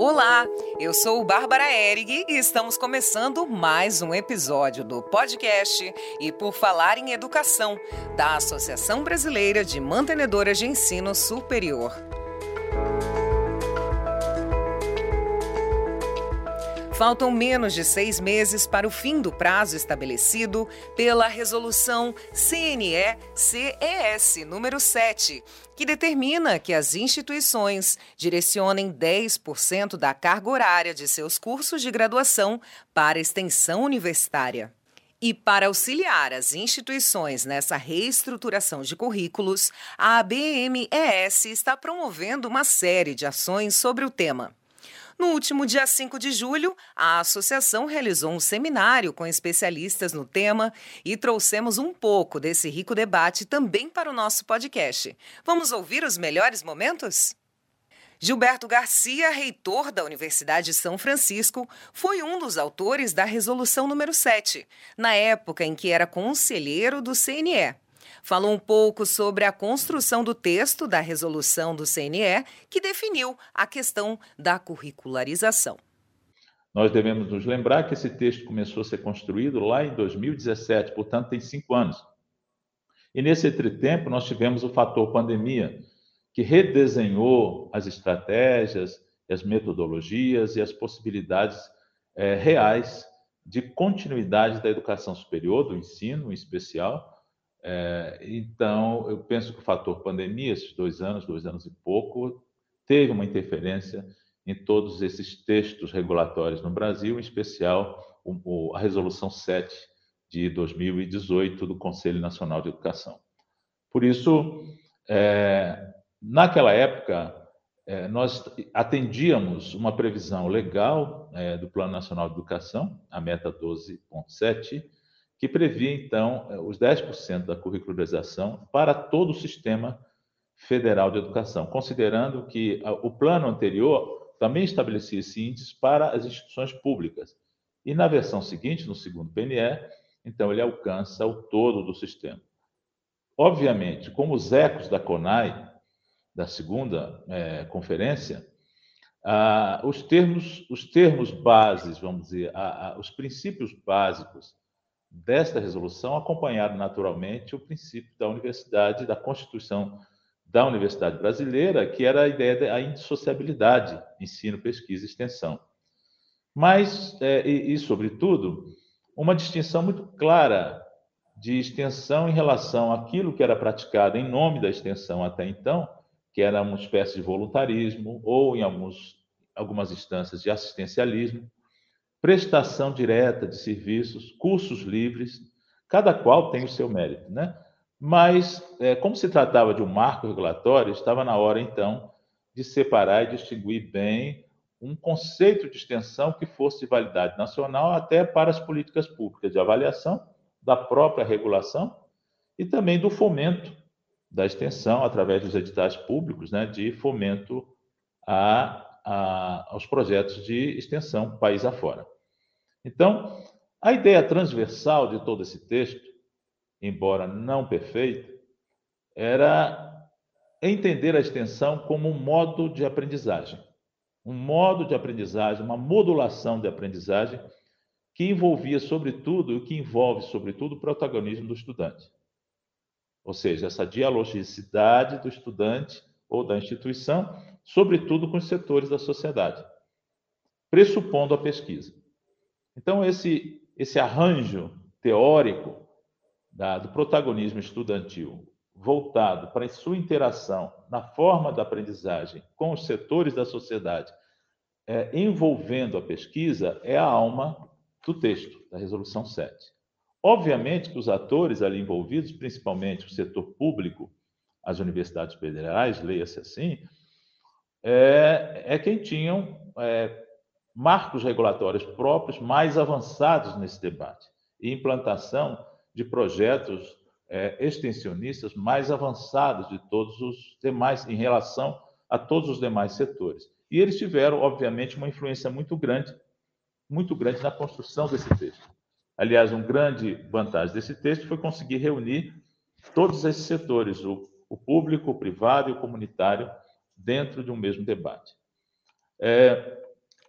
Olá, eu sou Bárbara Erig e estamos começando mais um episódio do podcast E por Falar em Educação, da Associação Brasileira de Mantenedoras de Ensino Superior. Faltam menos de seis meses para o fim do prazo estabelecido pela Resolução CNE-CES número 7, que determina que as instituições direcionem 10% da carga horária de seus cursos de graduação para extensão universitária. E para auxiliar as instituições nessa reestruturação de currículos, a ABMES está promovendo uma série de ações sobre o tema. No último dia 5 de julho, a associação realizou um seminário com especialistas no tema e trouxemos um pouco desse rico debate também para o nosso podcast. Vamos ouvir os melhores momentos? Gilberto Garcia, reitor da Universidade de São Francisco, foi um dos autores da resolução número 7, na época em que era conselheiro do CNE falou um pouco sobre a construção do texto da resolução do CNE, que definiu a questão da curricularização. Nós devemos nos lembrar que esse texto começou a ser construído lá em 2017, portanto, tem cinco anos. E nesse entretempo, nós tivemos o fator pandemia, que redesenhou as estratégias, as metodologias e as possibilidades é, reais de continuidade da educação superior, do ensino em especial, é, então, eu penso que o fator pandemia, esses dois anos, dois anos e pouco, teve uma interferência em todos esses textos regulatórios no Brasil, em especial o, a Resolução 7 de 2018 do Conselho Nacional de Educação. Por isso, é, naquela época, é, nós atendíamos uma previsão legal é, do Plano Nacional de Educação, a meta 12.7, que previa, então, eh, os 10% da curricularização para todo o sistema federal de educação, considerando que o plano anterior também estabelecia esse índice para as instituições públicas. E na versão seguinte, no segundo PNE, então ele alcança o todo do sistema. Obviamente, como os ecos da CONAI, da segunda é, conferência, ah, os termos, os termos bases, vamos dizer, ah, ah, os princípios básicos desta resolução acompanharam naturalmente o princípio da universidade, da Constituição da Universidade Brasileira, que era a ideia da indissociabilidade, ensino, pesquisa e extensão. Mas, é, e, e, sobretudo, uma distinção muito clara de extensão em relação àquilo que era praticado em nome da extensão até então, que era uma espécie de voluntarismo, ou em alguns, algumas instâncias de assistencialismo, prestação direta de serviços, cursos livres, cada qual tem o seu mérito, né? Mas, é, como se tratava de um marco regulatório, estava na hora, então, de separar e distinguir bem um conceito de extensão que fosse de validade nacional até para as políticas públicas de avaliação da própria regulação e também do fomento da extensão através dos editais públicos, né, de fomento a a, aos projetos de extensão país afora. Então, a ideia transversal de todo esse texto, embora não perfeito, era entender a extensão como um modo de aprendizagem, um modo de aprendizagem, uma modulação de aprendizagem que envolvia, sobretudo, e que envolve, sobretudo, o protagonismo do estudante. Ou seja, essa dialogicidade do estudante ou da instituição sobretudo com os setores da sociedade, pressupondo a pesquisa. Então, esse, esse arranjo teórico da, do protagonismo estudantil, voltado para a sua interação na forma da aprendizagem com os setores da sociedade, é, envolvendo a pesquisa, é a alma do texto, da Resolução 7. Obviamente que os atores ali envolvidos, principalmente o setor público, as universidades federais, leia-se assim, é, é quem tinham é, marcos regulatórios próprios mais avançados nesse debate e implantação de projetos é, extensionistas mais avançados de todos os demais em relação a todos os demais setores. E eles tiveram, obviamente, uma influência muito grande, muito grande na construção desse texto. Aliás, uma grande vantagem desse texto foi conseguir reunir todos esses setores, o, o público, o privado e o comunitário, dentro de um mesmo debate. É,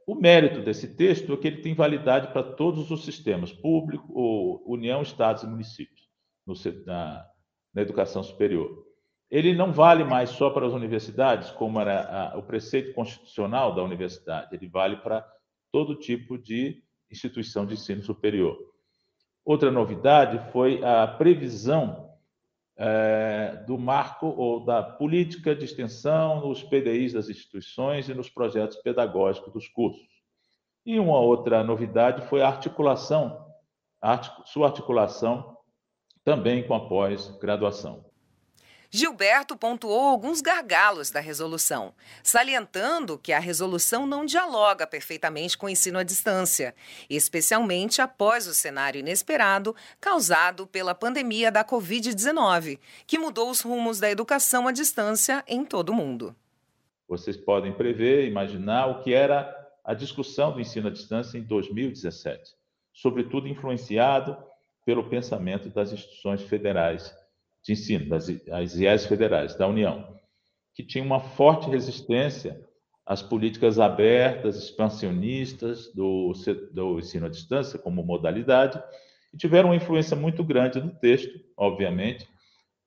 O mérito desse texto é que ele tem validade para todos os sistemas, público, União, Estados e municípios, no, na, na educação superior. Ele não vale mais só para as universidades, como era a, o preceito constitucional da universidade, ele vale para todo tipo de instituição de ensino superior. Outra novidade foi a previsão é, do marco ou da política de extensão nos PDIs das instituições e nos projetos pedagógicos dos cursos. E uma outra novidade foi a articulação, a sua articulação também com a pós-graduação. Gilberto pontuou alguns gargalos da resolução, salientando que a resolução não dialoga perfeitamente com o ensino à distância, especialmente após o cenário inesperado causado pela pandemia da Covid-19, que mudou os rumos da educação à distância em todo o mundo. Vocês podem prever, imaginar o que era a discussão do ensino à distância em 2017, sobretudo influenciado pelo pensamento das instituições federais de ensino, das as IES federais da União, que tinha uma forte resistência às políticas abertas, expansionistas do, do ensino à distância como modalidade, e tiveram uma influência muito grande no texto, obviamente,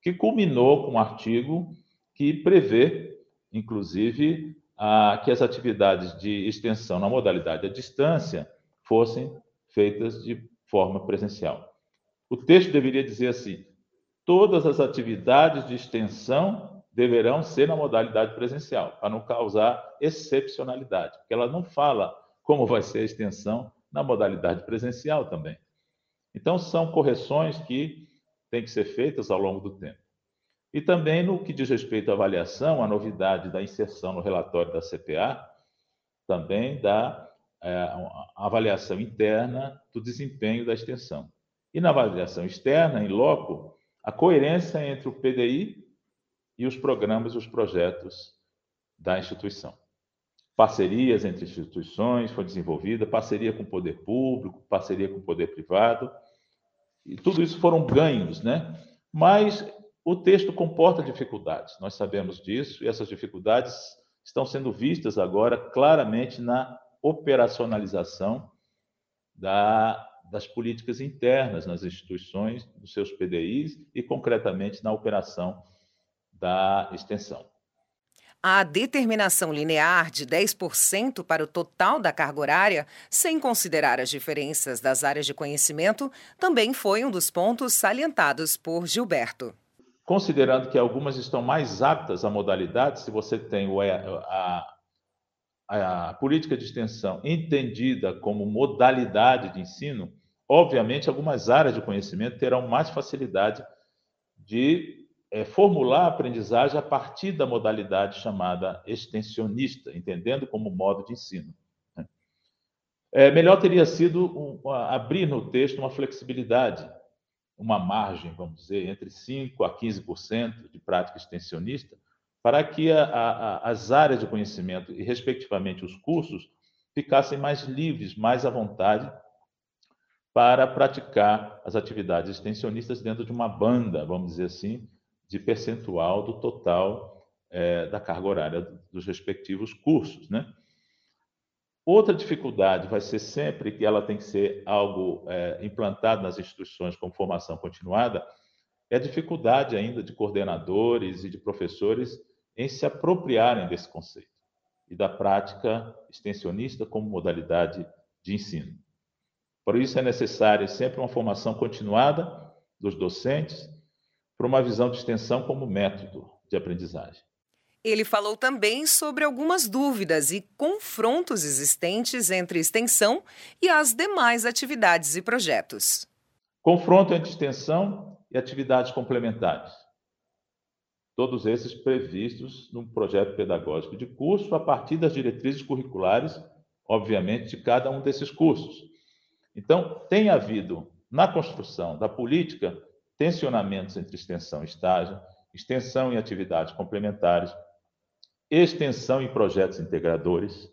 que culminou com um artigo que prevê, inclusive, a, que as atividades de extensão na modalidade à distância fossem feitas de forma presencial. O texto deveria dizer assim: todas as atividades de extensão deverão ser na modalidade presencial, para não causar excepcionalidade, porque ela não fala como vai ser a extensão na modalidade presencial também. Então, são correções que têm que ser feitas ao longo do tempo. E também no que diz respeito à avaliação, a novidade da inserção no relatório da CPA, também da é, avaliação interna do desempenho da extensão. E na avaliação externa, em loco, a coerência entre o PDI e os programas e os projetos da instituição. Parcerias entre instituições foi desenvolvida, parceria com o poder público, parceria com o poder privado, e tudo isso foram ganhos, né? Mas o texto comporta dificuldades, nós sabemos disso, e essas dificuldades estão sendo vistas agora claramente na operacionalização da das políticas internas nas instituições, dos seus PDIs e, concretamente, na operação da extensão. A determinação linear de 10% para o total da carga horária, sem considerar as diferenças das áreas de conhecimento, também foi um dos pontos salientados por Gilberto. Considerando que algumas estão mais aptas à modalidade, se você tem a, a, a política de extensão entendida como modalidade de ensino, Obviamente, algumas áreas de conhecimento terão mais facilidade de é, formular a aprendizagem a partir da modalidade chamada extensionista, entendendo como modo de ensino. Né? É, melhor teria sido um, abrir no texto uma flexibilidade, uma margem, vamos dizer, entre 5% a 15% de prática extensionista, para que a, a, as áreas de conhecimento e, respectivamente, os cursos ficassem mais livres, mais à vontade para praticar as atividades extensionistas dentro de uma banda, vamos dizer assim, de percentual do total é, da carga horária dos respectivos cursos, né? Outra dificuldade vai ser sempre que ela tem que ser algo é, implantado nas instituições com formação continuada, é a dificuldade ainda de coordenadores e de professores em se apropriarem desse conceito e da prática extensionista como modalidade de ensino. Por isso é necessária sempre uma formação continuada dos docentes para uma visão de extensão como método de aprendizagem. Ele falou também sobre algumas dúvidas e confrontos existentes entre extensão e as demais atividades e projetos. Confronto entre extensão e atividades complementares. Todos esses previstos no projeto pedagógico de curso a partir das diretrizes curriculares, obviamente, de cada um desses cursos então, tem havido, na construção da política, tensionamentos entre extensão e estágio, extensão e atividades complementares, extensão e projetos integradores,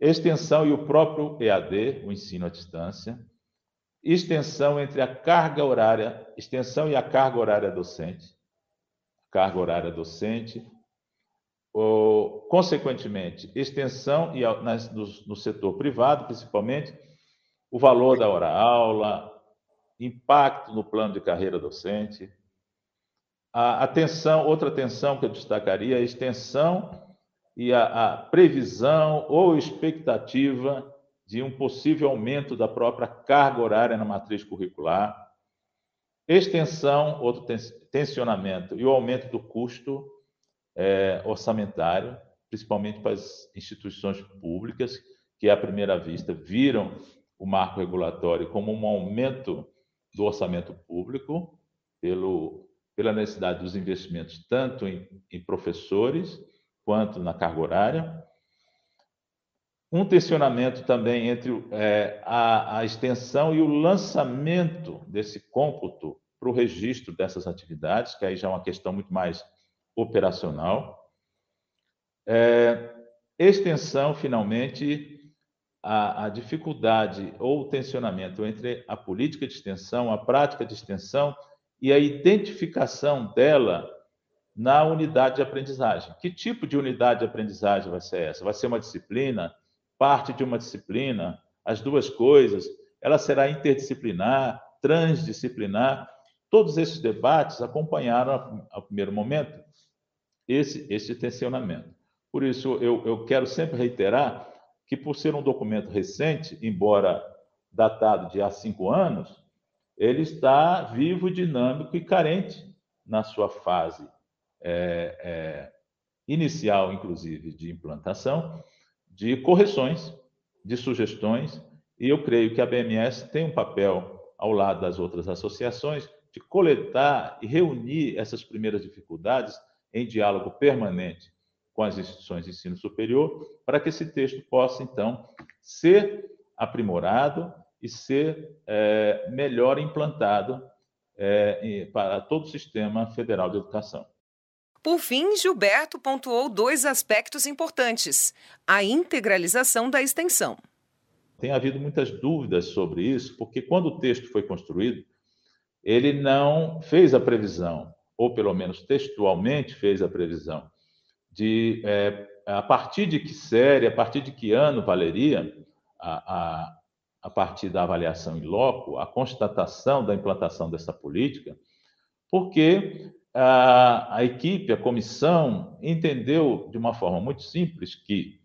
extensão e o próprio EAD, o ensino à distância, extensão entre a carga horária, extensão e a carga horária docente, carga horária docente, ou, consequentemente, extensão e no, no setor privado, principalmente, o valor da hora-aula, impacto no plano de carreira docente. A atenção, outra atenção que eu destacaria, a extensão e a, a previsão ou expectativa de um possível aumento da própria carga horária na matriz curricular, extensão, outro tensionamento e o aumento do custo é, orçamentário, principalmente para as instituições públicas, que à primeira vista viram o marco regulatório como um aumento do orçamento público, pelo, pela necessidade dos investimentos tanto em, em professores quanto na carga horária. Um tensionamento também entre é, a, a extensão e o lançamento desse cômputo para o registro dessas atividades, que aí já é uma questão muito mais operacional. É, extensão, finalmente, a, a, dificuldade ou o tensionamento entre a política de extensão, a prática de extensão e a identificação dela na unidade de aprendizagem. Que tipo de unidade de aprendizagem vai ser essa? Vai ser uma disciplina, parte de uma disciplina, as duas coisas? Ela será interdisciplinar, transdisciplinar? Todos esses debates acompanharam, ao primeiro momento, esse, esse tensionamento. Por isso, eu, eu quero sempre reiterar que, por ser um documento recente, embora datado de há cinco anos, ele está vivo, dinâmico e carente na sua fase é, é, inicial, inclusive, de implantação, de correções, de sugestões, e eu creio que a BMS tem um papel, ao lado das outras associações, de coletar e reunir essas primeiras dificuldades em diálogo permanente com as instituições de ensino superior, para que esse texto possa, então, ser aprimorado e ser é, melhor implantado é, para todo o sistema federal de educação. Por fim, Gilberto pontuou dois aspectos importantes: a integralização da extensão. Tem havido muitas dúvidas sobre isso, porque quando o texto foi construído, ele não fez a previsão, ou pelo menos textualmente fez a previsão, de é, a partir de que série, a partir de que ano valeria a, a, a partir da avaliação em loco, a constatação da implantação dessa política, porque a, a equipe, a comissão, entendeu de uma forma muito simples que,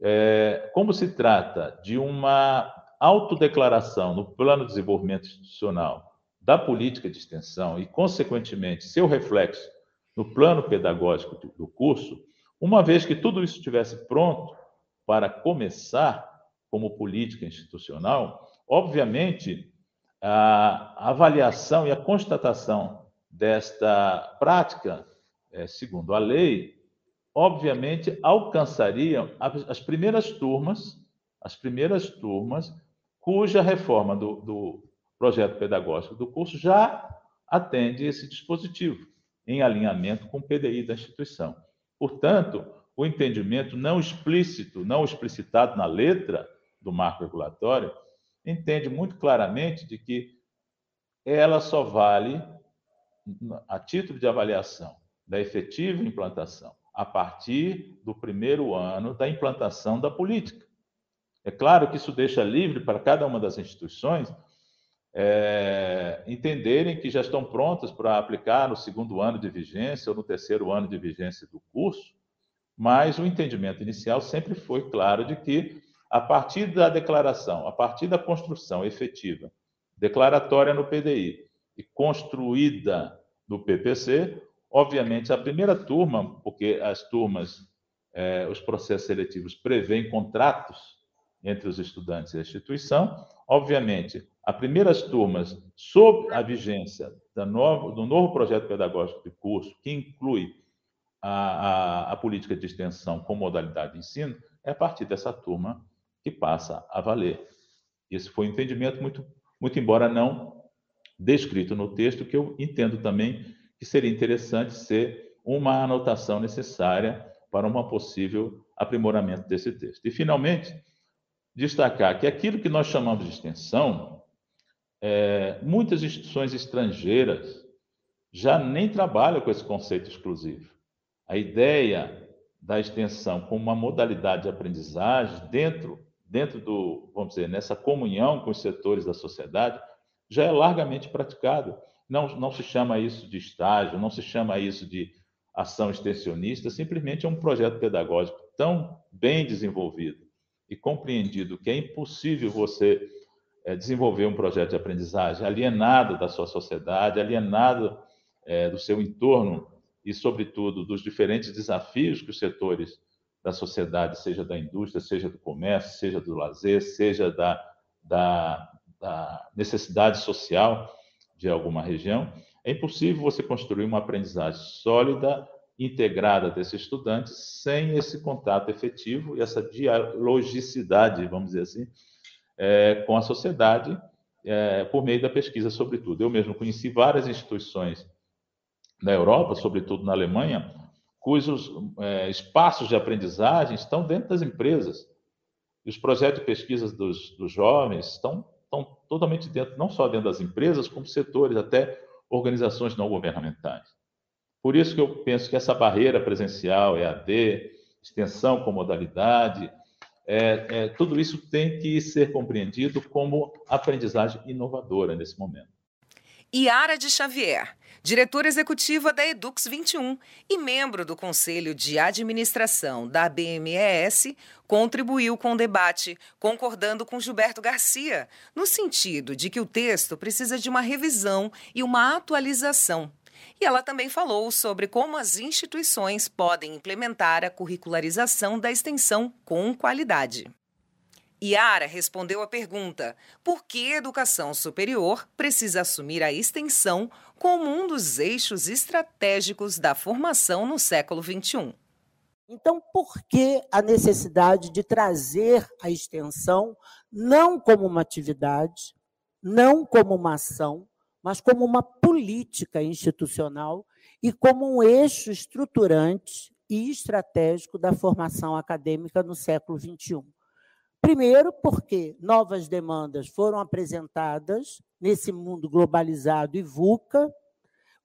é, como se trata de uma autodeclaração no plano de desenvolvimento institucional da política de extensão e, consequentemente, seu reflexo no plano pedagógico do curso, uma vez que tudo isso estivesse pronto para começar como política institucional, obviamente, a avaliação e a constatação desta prática, é, segundo a lei, obviamente alcançariam as primeiras turmas, as primeiras turmas cuja reforma do, do projeto pedagógico do curso já atende esse dispositivo, em alinhamento com o PDI da instituição. Portanto, o entendimento não explícito, não explicitado na letra do marco regulatório, entende muito claramente de que ela só vale a título de avaliação da efetiva implantação a partir do primeiro ano da implantação da política. É claro que isso deixa livre para cada uma das instituições é, entenderem que já estão prontas para aplicar no segundo ano de vigência ou no terceiro ano de vigência do curso, mas o entendimento inicial sempre foi claro de que, a partir da declaração, a partir da construção efetiva, declaratória no PDI e construída no PPC, obviamente a primeira turma, porque as turmas, é, os processos seletivos prevêem contratos entre os estudantes e a instituição, obviamente as primeiras turmas, sob a vigência do novo, do novo projeto pedagógico de curso, que inclui a, a, a, política de extensão com modalidade de ensino, é a partir dessa turma que passa a valer. Esse foi um entendimento muito, muito embora não descrito no texto, que eu entendo também que seria interessante ser uma anotação necessária para um possível aprimoramento desse texto. E, finalmente, destacar que aquilo que nós chamamos de extensão é, muitas instituições estrangeiras já nem trabalham com esse conceito exclusivo. A ideia da extensão como uma modalidade de aprendizagem dentro, dentro do, vamos dizer, nessa comunhão com os setores da sociedade, já é largamente praticado. Não, não se chama isso de estágio, não se chama isso de ação extensionista, simplesmente é um projeto pedagógico tão bem desenvolvido e compreendido que é impossível você desenvolver um projeto de aprendizagem alienado da sua sociedade, alienado é, do seu entorno e, sobretudo, dos diferentes desafios que os setores da sociedade, seja da indústria, seja do comércio, seja do lazer, seja da, da, da necessidade social de alguma região, é impossível você construir uma aprendizagem sólida, integrada desses estudantes, sem esse contato efetivo e essa dialogicidade, vamos dizer assim, é, com a sociedade, é, por meio da pesquisa, sobretudo. Eu mesmo conheci várias instituições na Europa, sobretudo na Alemanha, cujos é, espaços de aprendizagem estão dentro das empresas. E os projetos de pesquisa dos, dos jovens estão, estão totalmente dentro, não só dentro das empresas, como setores, até organizações não governamentais. Por isso que eu penso que essa barreira presencial, EAD, extensão com modalidade, é, é, tudo isso tem que ser compreendido como aprendizagem inovadora nesse momento. Iara de Xavier, diretora executiva da Edux 21 e membro do Conselho de Administração da BMES, contribuiu com o debate, concordando com Gilberto Garcia, no sentido de que o texto precisa de uma revisão e uma atualização. E ela também falou sobre como as instituições podem implementar a curricularização da extensão com qualidade. Iara respondeu à pergunta: por que a educação superior precisa assumir a extensão como um dos eixos estratégicos da formação no século XXI? Então, por que a necessidade de trazer a extensão não como uma atividade, não como uma ação, mas como uma política institucional e como um eixo estruturante e estratégico da formação acadêmica no século XXI? Primeiro, porque novas demandas foram apresentadas nesse mundo globalizado e VUCA.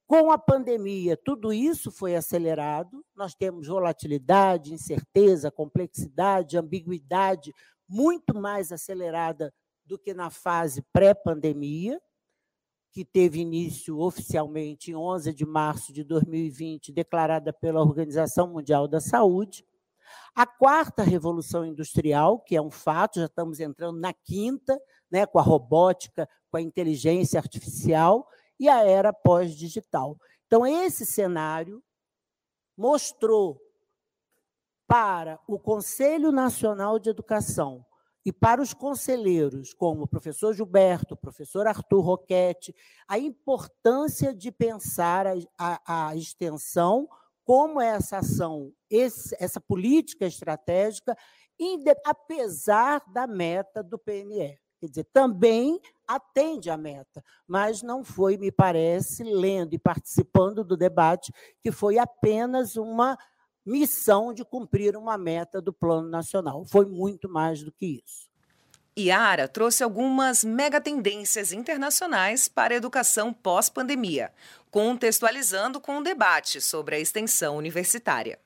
Com a pandemia, tudo isso foi acelerado. Nós temos volatilidade, incerteza, complexidade, ambiguidade muito mais acelerada do que na fase pré-pandemia, que teve início oficialmente em 11 de março de 2020, declarada pela Organização Mundial da Saúde. A quarta revolução industrial, que é um fato, já estamos entrando na quinta, né, com a robótica, com a inteligência artificial e a era pós-digital. Então, esse cenário mostrou para o Conselho Nacional de Educação e para os conselheiros, como o professor Gilberto, o professor Arthur Roquete, a importância de pensar a, a, a extensão como essa ação, esse, essa política estratégica, apesar da meta do PNE. Quer dizer, também atende à meta, mas não foi, me parece, lendo e participando do debate, que foi apenas uma missão de cumprir uma meta do Plano Nacional. Foi muito mais do que isso. Iara trouxe algumas megatendências internacionais para a educação pós-pandemia, contextualizando com o um debate sobre a extensão universitária.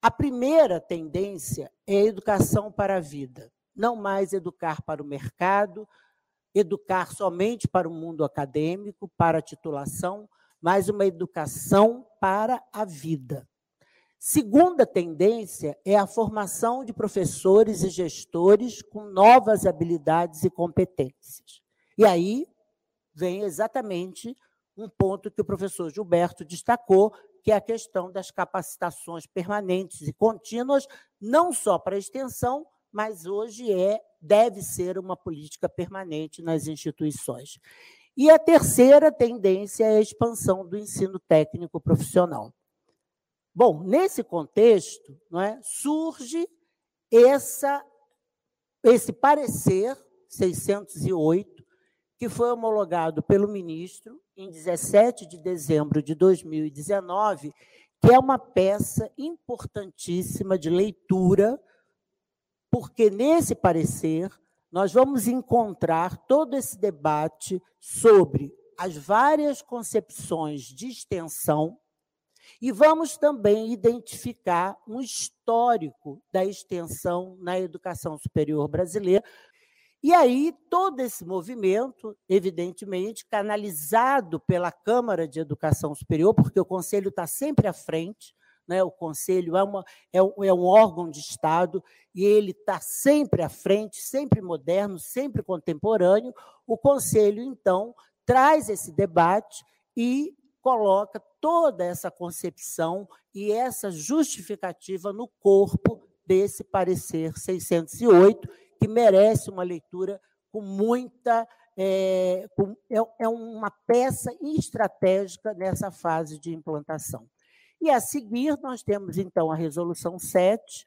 A primeira tendência é a educação para a vida, não mais educar para o mercado, educar somente para o mundo acadêmico, para a titulação, mas uma educação para a vida. Segunda tendência é a formação de professores e gestores com novas habilidades e competências. E aí vem exatamente um ponto que o professor Gilberto destacou, que é a questão das capacitações permanentes e contínuas, não só para a extensão, mas hoje é deve ser uma política permanente nas instituições. E a terceira tendência é a expansão do ensino técnico profissional. Bom, nesse contexto, não é, surge essa, esse parecer 608, que foi homologado pelo ministro em 17 de dezembro de 2019, que é uma peça importantíssima de leitura, porque nesse parecer nós vamos encontrar todo esse debate sobre as várias concepções de extensão E vamos também identificar um histórico da extensão na educação superior brasileira. E aí, todo esse movimento, evidentemente, canalizado pela Câmara de Educação Superior, porque o Conselho está sempre à frente, né? o Conselho é, uma, é, é um órgão de Estado e ele está sempre à frente, sempre moderno, sempre contemporâneo. O Conselho, então, traz esse debate e coloca toda essa concepção e essa justificativa no corpo desse parecer 608, que merece uma leitura com muita. É, com, é, é uma peça estratégica nessa fase de implantação. E a seguir, nós temos, então, a Resolução 7,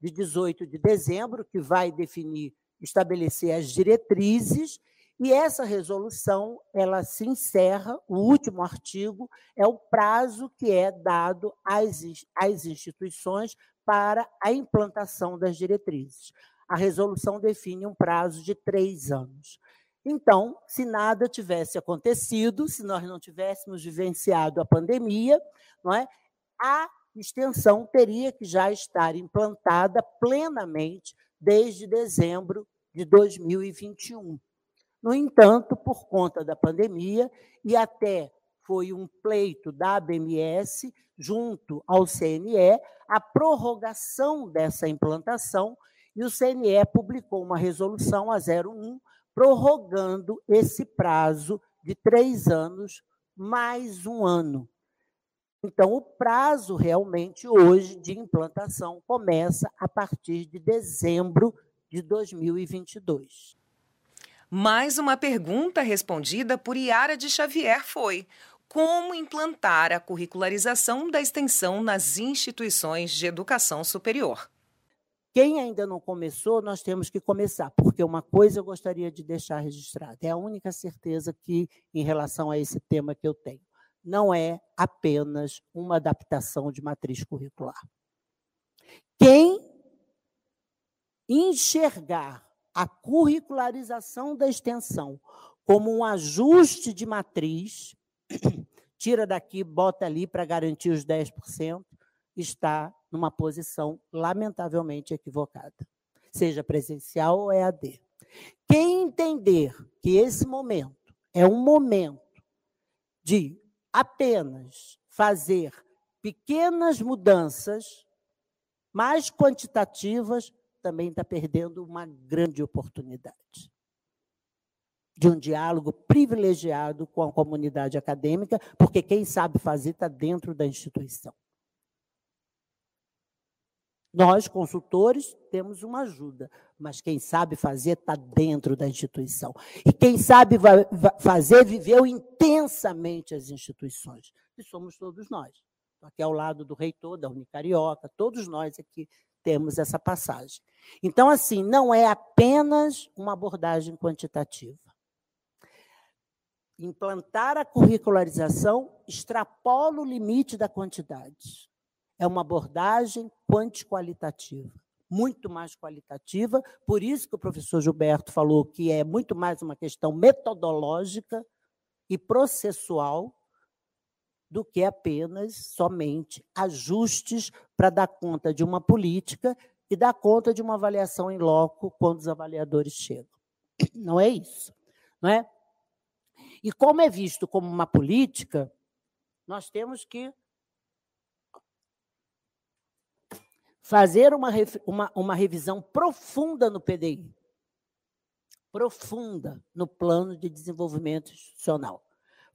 de 18 de dezembro, que vai definir, estabelecer as diretrizes, e essa resolução, ela se encerra, o último artigo é o prazo que é dado às, às instituições para a implantação das diretrizes. A resolução define um prazo de três anos. Então, se nada tivesse acontecido, se nós não tivéssemos vivenciado a pandemia, não é? a extensão teria que já estar implantada plenamente desde dezembro de 2021. No entanto, por conta da pandemia, e até foi um pleito da ABMS junto ao CNE, a prorrogação dessa implantação, e o CNE publicou uma resolução a 01, prorrogando esse prazo de três anos mais um ano. Então, o prazo realmente hoje de implantação começa a partir de dezembro de 2022. Mais uma pergunta respondida por Iara de Xavier foi: como implantar a curricularização da extensão nas instituições de educação superior? Quem ainda não começou, nós temos que começar, porque uma coisa eu gostaria de deixar registrada, é a única certeza que, em relação a esse tema que eu tenho não é apenas uma adaptação de matriz curricular. Quem enxergar a curricularização da extensão como um ajuste de matriz, tira daqui, bota ali para garantir os 10%, está numa posição lamentavelmente equivocada, seja presencial ou EAD. Quem entender que esse momento é um momento de apenas fazer pequenas mudanças mais quantitativas, também está perdendo uma grande oportunidade de um diálogo privilegiado com a comunidade acadêmica, porque quem sabe fazer está dentro da instituição. Nós, consultores, temos uma ajuda, mas quem sabe fazer está dentro da instituição. E quem sabe fazer viveu intensamente as instituições. E somos todos nós. Aqui ao lado do reitor, da Unicarioca, todos nós aqui temos essa passagem. Então, assim, não é apenas uma abordagem quantitativa. Implantar a curricularização extrapola o limite da quantidade. É uma abordagem quanti-qualitativa muito mais qualitativa, por isso que o professor Gilberto falou que é muito mais uma questão metodológica e processual do que apenas somente ajustes para dar conta de uma política e dar conta de uma avaliação em loco quando os avaliadores chegam. Não é isso, não é? E como é visto como uma política, nós temos que fazer uma, uma, uma revisão profunda no PDI, profunda no plano de desenvolvimento institucional,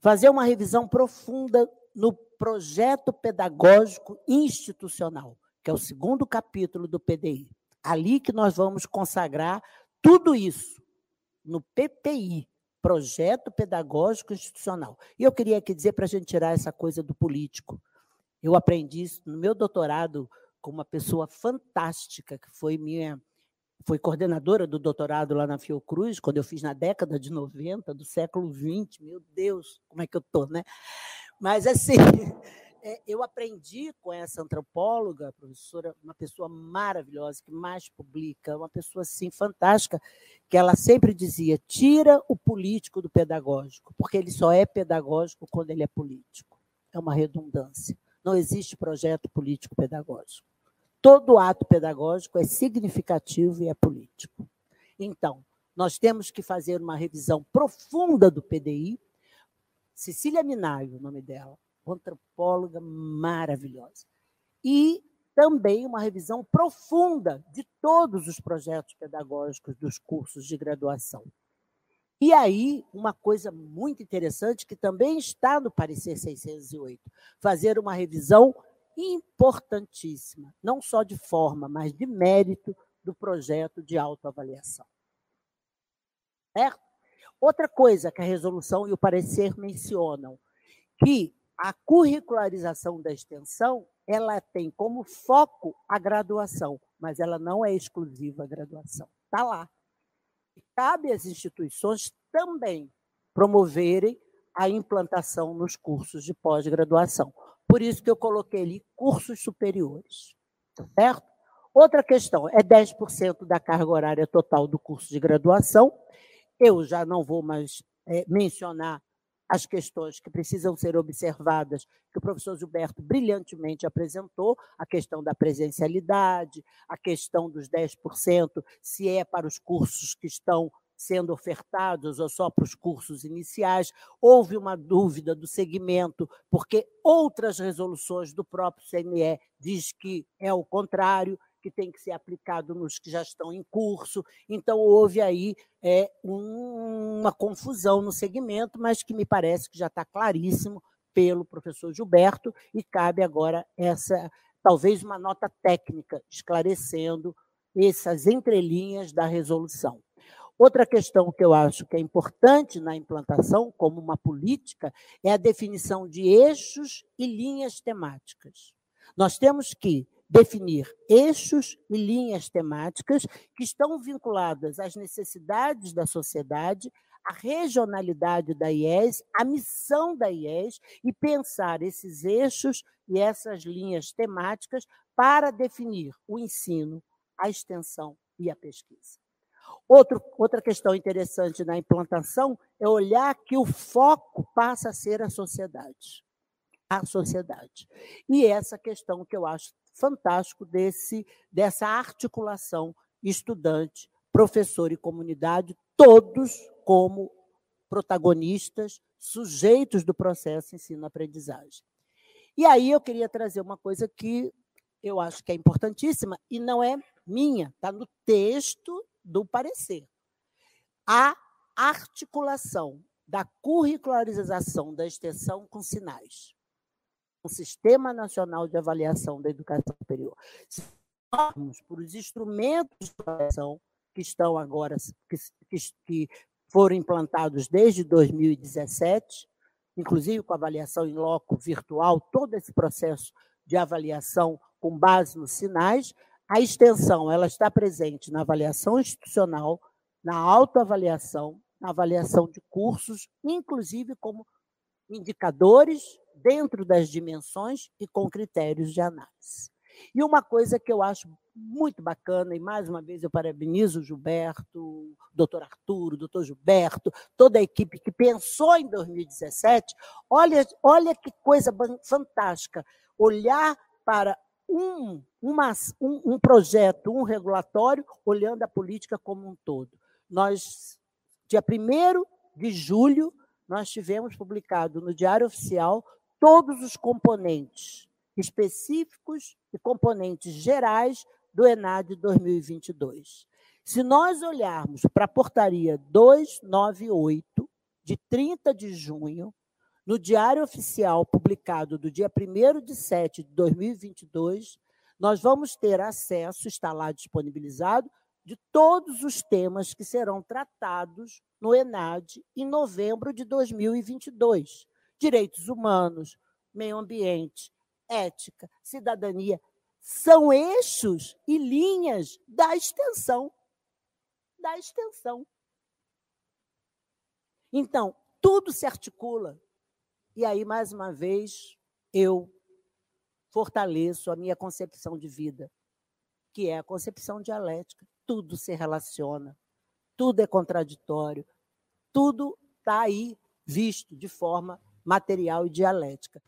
fazer uma revisão profunda no projeto pedagógico institucional, que é o segundo capítulo do PDI. Ali que nós vamos consagrar tudo isso no PPI, Projeto Pedagógico Institucional. E eu queria aqui dizer para a gente tirar essa coisa do político. Eu aprendi isso no meu doutorado com uma pessoa fantástica, que foi minha foi coordenadora do doutorado lá na Fiocruz, quando eu fiz na década de 90 do século 20. Meu Deus, como é que eu estou, né? Mas, assim, é, eu aprendi com essa antropóloga, professora, uma pessoa maravilhosa, que mais publica, uma pessoa, assim, fantástica, que ela sempre dizia, tira o político do pedagógico, porque ele só é pedagógico quando ele é político. É uma redundância não existe projeto político-pedagógico. Todo ato pedagógico é significativo e é político. Então, nós temos que fazer uma revisão profunda do PDI. Cecília Minaio, o nome dela, antropóloga maravilhosa. E também uma revisão profunda de todos os projetos pedagógicos dos cursos de graduação. E aí, uma coisa muito interessante que também está no parecer 608, fazer uma revisão importantíssima, não só de forma, mas de mérito do projeto de autoavaliação. Certo? Outra coisa que a resolução e o parecer mencionam, que a curricularização da extensão, ela tem como foco a graduação, mas ela não é exclusiva à graduação. Está lá. E cabe às instituições também promoverem a implantação nos cursos de pós-graduação. Por isso que eu coloquei ali cursos superiores. Tá certo? Outra questão é 10% da carga horária total do curso de graduação. Eu já não vou mais é, mencionar as questões que precisam ser observadas, que o professor Gilberto brilhantemente apresentou, a questão da presencialidade, a questão dos 10%, se é para os cursos que estão sendo ofertados ou só para os cursos iniciais. Houve uma dúvida do segmento, porque outras resoluções do próprio CNE diz que é o contrário, que tem que ser aplicado nos que já estão em curso. Então, houve aí é, um, uma confusão no segmento, mas que me parece que já está claríssimo pelo professor Gilberto, e cabe agora essa, talvez uma nota técnica esclarecendo essas entrelinhas da resolução. Outra questão que eu acho que é importante na implantação, como uma política, é a definição de eixos e linhas temáticas. Nós temos que definir eixos e linhas temáticas que estão vinculadas às necessidades da sociedade, à regionalidade da IES, à missão da IES e pensar esses eixos e essas linhas temáticas para definir o ensino, a extensão e a pesquisa. Outro, outra questão interessante na implantação é olhar que o foco passa a ser a sociedade. A sociedade. E essa questão que eu acho fantástico desse, dessa articulação estudante, professor e comunidade, todos como protagonistas, sujeitos do processo ensino-aprendizagem. E aí eu queria trazer uma coisa que eu acho que é importantíssima e não é minha, está no texto do parecer. A articulação da curricularização da extensão com sinais. O Sistema Nacional de Avaliação da Educação Superior. Se formos por os instrumentos de avaliação que estão agora, que, que, foram implantados desde 2017, inclusive com avaliação em loco virtual, todo esse processo de avaliação com base nos sinais, a extensão ela está presente na avaliação institucional, na autoavaliação, na avaliação de cursos, inclusive como indicadores dentro das dimensões e com critérios de análise. E uma coisa que eu acho muito bacana, e mais uma vez eu parabenizo o Gilberto, o doutor Arturo, o doutor Gilberto, toda a equipe que pensou em 2017, olha, olha que coisa fantástica, olhar para um, uma, um, um projeto, um regulatório, olhando a política como um todo. Nós, dia 1 de julho, nós tivemos publicado no Diário Oficial todos os componentes específicos e componentes gerais do ENAD 2022. Se nós olharmos para a portaria 298, de 30 de junho, no Diário Oficial, publicado do dia 1 de setembro de 2022, nós vamos ter acesso, está lá disponibilizado, de todos os temas que serão tratados no ENAD em novembro de 2022. Direitos humanos, meio ambiente, ética, cidadania, são eixos e linhas da extensão. Da extensão. Então, tudo se articula e aí, mais uma vez, eu fortaleço a minha concepção de vida, que é a concepção dialética. Tudo se relaciona, tudo é contraditório, tudo está aí visto de forma material e dialética.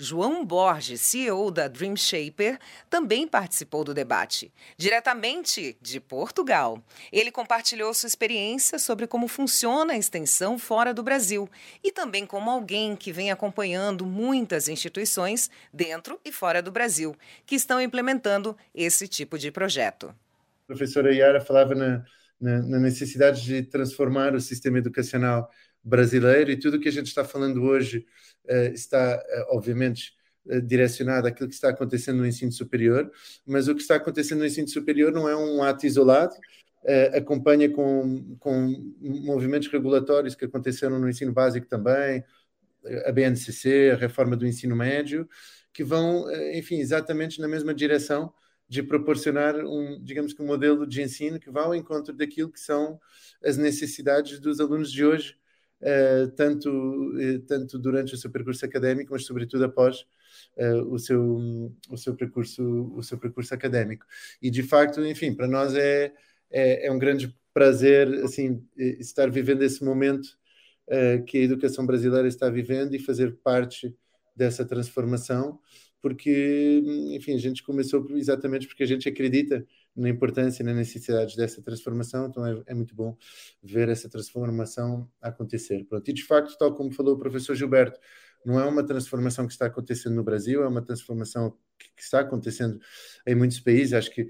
João Borges, CEO da Dream Shaper, também participou do debate, diretamente de Portugal. Ele compartilhou sua experiência sobre como funciona a extensão fora do Brasil e também como alguém que vem acompanhando muitas instituições dentro e fora do Brasil que estão implementando esse tipo de projeto. A professora Yara falava na, na, na necessidade de transformar o sistema educacional brasileiro e tudo o que a gente está falando hoje uh, está, uh, obviamente, uh, direcionado àquilo que está acontecendo no ensino superior, mas o que está acontecendo no ensino superior não é um ato isolado, acompanha com, com movimentos regulatórios que aconteceram no ensino básico também, a BNCC, a reforma do ensino médio, que vão, enfim, exatamente na mesma direção de proporcionar um, digamos que um modelo de ensino que vá ao encontro daquilo que são as necessidades dos alunos de hoje tanto, uh, tanto durante o seu percurso académico, mas sobretudo após uh, o, seu, o, seu percurso, o seu percurso académico. E de facto, enfim, para nós é, é, é um grande prazer assim, estar vivendo esse momento que a educação brasileira está vivendo e fazer parte dessa transformação porque, enfim, a gente começou exatamente porque a gente acredita na importância e na necessidade dessa transformação, então é, é, muito bom ver essa transformação acontecer. Pronto. E de facto, tal como falou o professor Gilberto, não é uma transformação que está acontecendo no Brasil, é uma transformação que, que está acontecendo em muitos países, acho que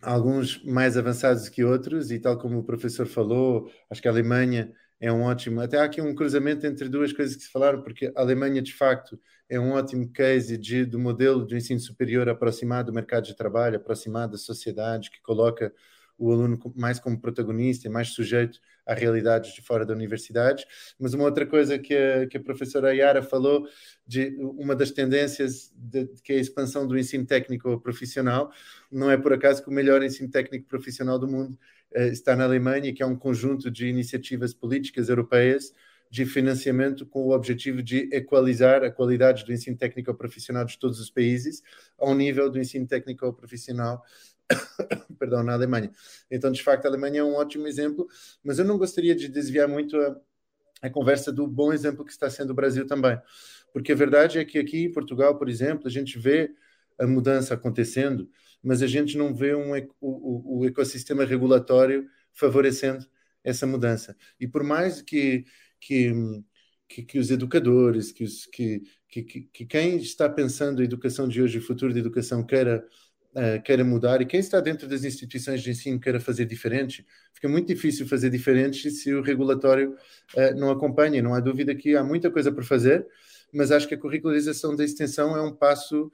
alguns mais avançados que outros, e tal como o professor falou, acho que a Alemanha é um ótimo. Até há aqui um cruzamento entre duas coisas que se falaram, porque a Alemanha, de facto, é um ótimo case de, do modelo de ensino superior aproximado do mercado de trabalho, aproximado da sociedade, que coloca o aluno mais como protagonista e mais sujeito à realidades de fora da universidade. Mas uma outra coisa que a, que a professora Yara falou, de uma das tendências de, que é a expansão do ensino técnico profissional, não é por acaso que o melhor ensino técnico profissional do mundo está na Alemanha, que é um conjunto de iniciativas políticas europeias de financiamento com o objetivo de equalizar a qualidade do ensino técnico profissional de todos os países ao nível do ensino técnico profissional perdão, na Alemanha. Então, de facto, a Alemanha é um ótimo exemplo, mas eu não gostaria de desviar muito a, a conversa do bom exemplo que está sendo o Brasil também, porque a verdade é que aqui em Portugal, por exemplo, a gente vê a mudança acontecendo, mas a gente não vê um, o, o ecossistema regulatório favorecendo essa mudança. E por mais que que, que, que os educadores, que, os, que, que, que, quem está pensando a educação de hoje, o futuro da educação, queira, uh, queira mudar e quem está dentro das instituições de ensino queira fazer diferente, fica muito difícil fazer diferente se o regulatório uh, não acompanha. Não há dúvida que há muita coisa por fazer, mas acho que a curricularização da extensão é um passo,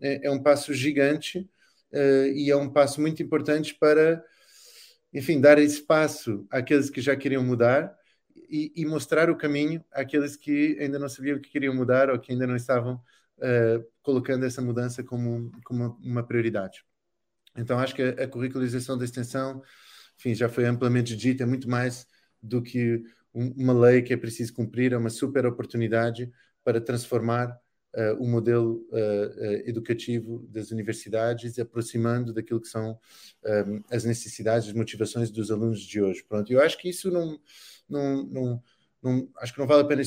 é, é um passo gigante e é um passo muito importante para, enfim, dar espaço àqueles que já queriam mudar e, e, mostrar o caminho àqueles que ainda não sabiam que queriam mudar ou que ainda não estavam uh, colocando essa mudança como, como uma prioridade. Então, acho que a, a curricularização da extensão, enfim, já foi amplamente dita, é muito mais do que um, uma lei que é preciso cumprir, é uma super oportunidade para transformar Uh, o modelo uh, educativo das universidades, aproximando daquilo que são as necessidades, as motivações dos alunos de hoje. Pronto, eu acho que isso não, não, não, não, acho que não vale a pena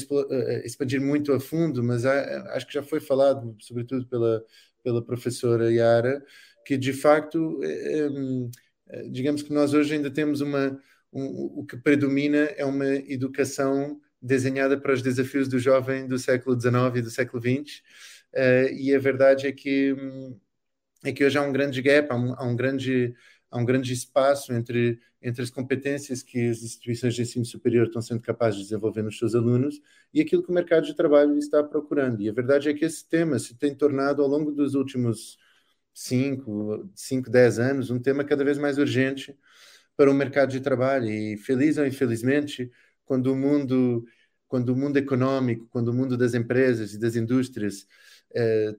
expandir muito a fundo, mas acho que já foi falado, sobretudo pela, pela professora Yara, que de facto, eh, digamos que nós hoje ainda temos uma. Um, o que predomina é uma educação desenhada para os desafios do jovem do século XIX e do século XX, e a verdade é que, é que hoje há um grande gap, há um, há um grande há um grande espaço entre, entre as competências que as instituições de ensino superior estão sendo capazes de desenvolver nos seus alunos e aquilo que o mercado de trabalho está procurando. E a verdade é que esse tema se tem tornado, ao longo dos últimos 5, 5, 10 anos, um tema cada vez mais urgente para o mercado de trabalho. E feliz ou infelizmente, quando o mundo, quando o mundo econômico, quando o mundo das empresas e das indústrias eh,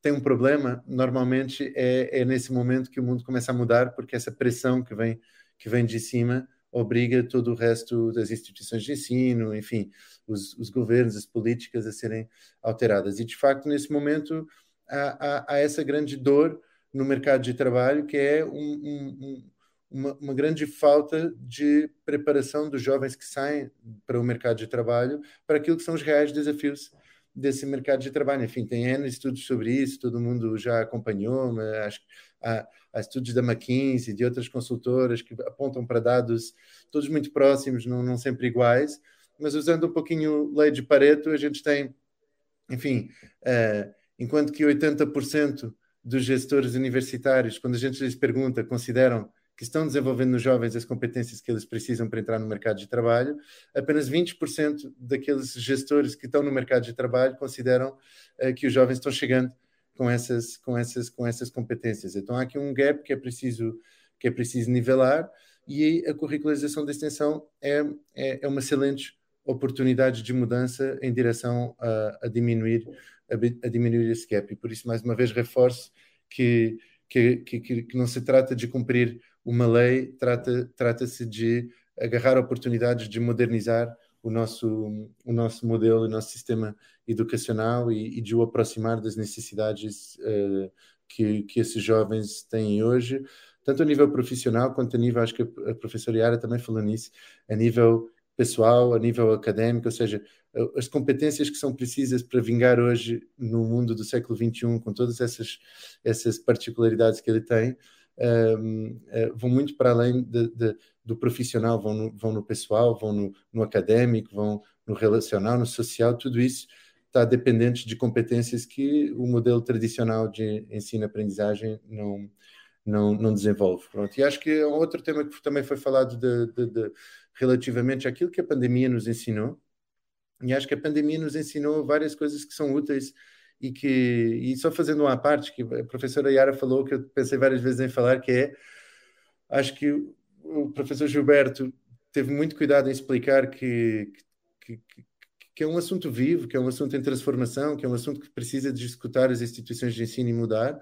tem um problema, normalmente é, é, nesse momento que o mundo começa a mudar, porque essa pressão que vem, que vem de cima obriga todo o resto das instituições de ensino, enfim, os, os governos, as políticas a serem alteradas. E, de facto, nesse momento, há, há, há essa grande dor no mercado de trabalho, que é um, um, uma, uma, grande falta de preparação dos jovens que saem para o mercado de trabalho para aquilo que são os reais desafios desse mercado de trabalho. Enfim, tem N estudos sobre isso, todo mundo já acompanhou, mas acho que há, há estudos da McKinsey, de outras consultoras que apontam para dados todos muito próximos, não, não sempre iguais, mas usando um pouquinho lei de Pareto, a gente tem, enfim, uh, enquanto que 80% dos gestores universitários, quando a gente lhes pergunta, consideram que estão desenvolvendo nos jovens as competências que eles precisam para entrar no mercado de trabalho, apenas 20% daqueles gestores que estão no mercado de trabalho consideram uh, que os jovens estão chegando com essas, com essas, com essas competências. Então há aqui um gap que é preciso que é preciso nivelar e a curricularização da extensão é, é, é uma excelente oportunidade de mudança em direção a, a diminuir a, a, diminuir esse gap. E por isso mais uma vez reforço que que, que, que não se trata de cumprir uma lei, trata, trata-se de agarrar oportunidades de modernizar o nosso, o nosso modelo, o nosso sistema educacional e, e de o aproximar das necessidades uh, que, que esses jovens têm hoje, tanto a nível profissional quanto a nível, acho que a professora Yara também falou nisso, a nível pessoal, a nível académico, ou seja, as competências que são precisas para vingar hoje no mundo do século XXI, com todas essas, essas particularidades que ele tem, uh, vão muito para além de, de, do profissional, vão no, vão no pessoal, vão no, no, académico, vão no relacional, no social, tudo isso está dependente de competências que o modelo tradicional de ensino-aprendizagem não, não, não desenvolve. Pronto. E acho que é um outro tema que também foi falado de, de, relativamente àquilo que a pandemia nos ensinou, e acho que a pandemia nos ensinou várias coisas que são úteis e que, e só fazendo uma parte, que a professora Yara falou, que eu pensei várias vezes em falar, que é, acho que o professor Gilberto teve muito cuidado em explicar que, que, que, que é um assunto vivo, que é um assunto em transformação, que é um assunto que precisa de escutar as instituições de ensino e mudar,